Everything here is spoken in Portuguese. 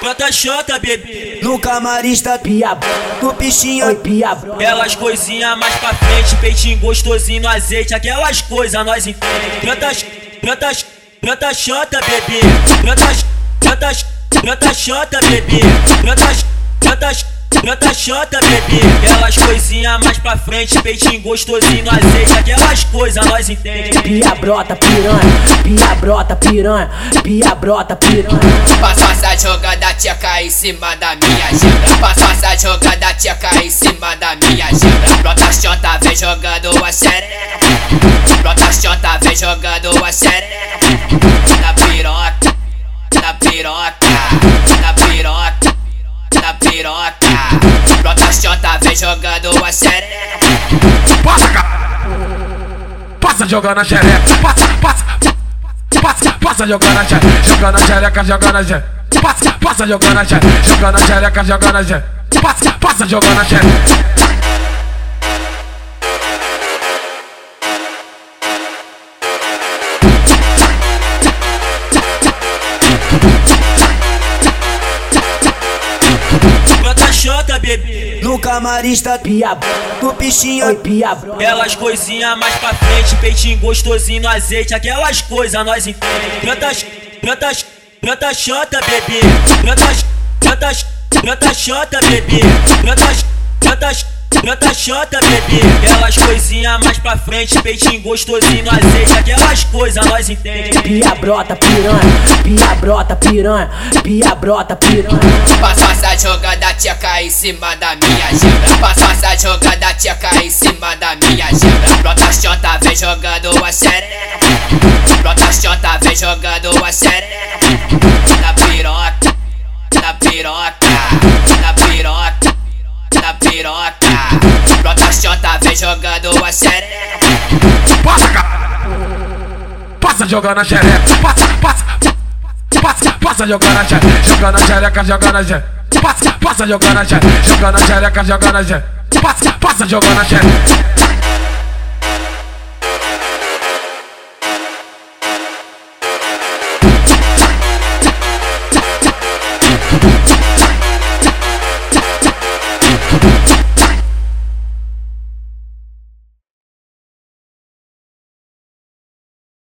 Brota chota, bebê. No camarim está pia, no pichinho oi pia, Aquelas coisinhas mais pra frente, peitinho gostosinho no azeite, aquelas coisas nós entende. Brota, brota, brota chota, bebê. Brota, brota, brota chota, bebê. Brota, brota, brota chota, bebê. Aquelas coisinhas mais pra frente, peitinho gostosinho no azeite, aquelas coisas nós entende. Pia brota piranha, pia brota piranha, pia brota piranha. Passo essa jogada tcheca em cima da minha gembra Passo essa jogada tcheca em cima da minha gembra Brota chota vem jogando a xereca Brota chota vem jogando a xereca Na piroca, na piroca, na piroca, na piroca Brota chota vem jogando a xereca Passa, cara. Passa jogando a xereca. Passa, passa. Passa, passa jogando a xereca. Jogando a xereca, jogando a xereca. Passa, passa jogando a xereca. Jogando a xereca, jogando a xereca. Passa, passa jogando a xereca. No camarim está pia, no pichinho oi pia, Aquelas coisinhas mais pra frente, peitinho gostosinho no azeite, aquelas coisas nós entende. Brota, brota, brota chota, bebê. Brota, brota, brota chota, bebê. Brota, brota, brota chota, bebê. Aquelas coisinhas mais pra frente, peitinho gostosinho no azeite, aquelas coisas nós entende. pia brota piranha, pia brota piranha, pia brota piranha. Passo essa jogada tcheca em cima da minha gembra Passo essa jogada tcheca em cima da minha gembra Brota chota vem jogando a xereca Brota chota vem jogando a xereca Na piroca, na piroca, na piroca, na piroca Brota chota vem jogando a xereca Passa. Passa jogando a xereca. Passa, passa. Passa, passa jogando a xereca. Jogando a xereca, jogando a xereca. Passa, passa jogando a xereca. Jogando a xereca, jogando a xereca. Passa, passa jogando a xereca.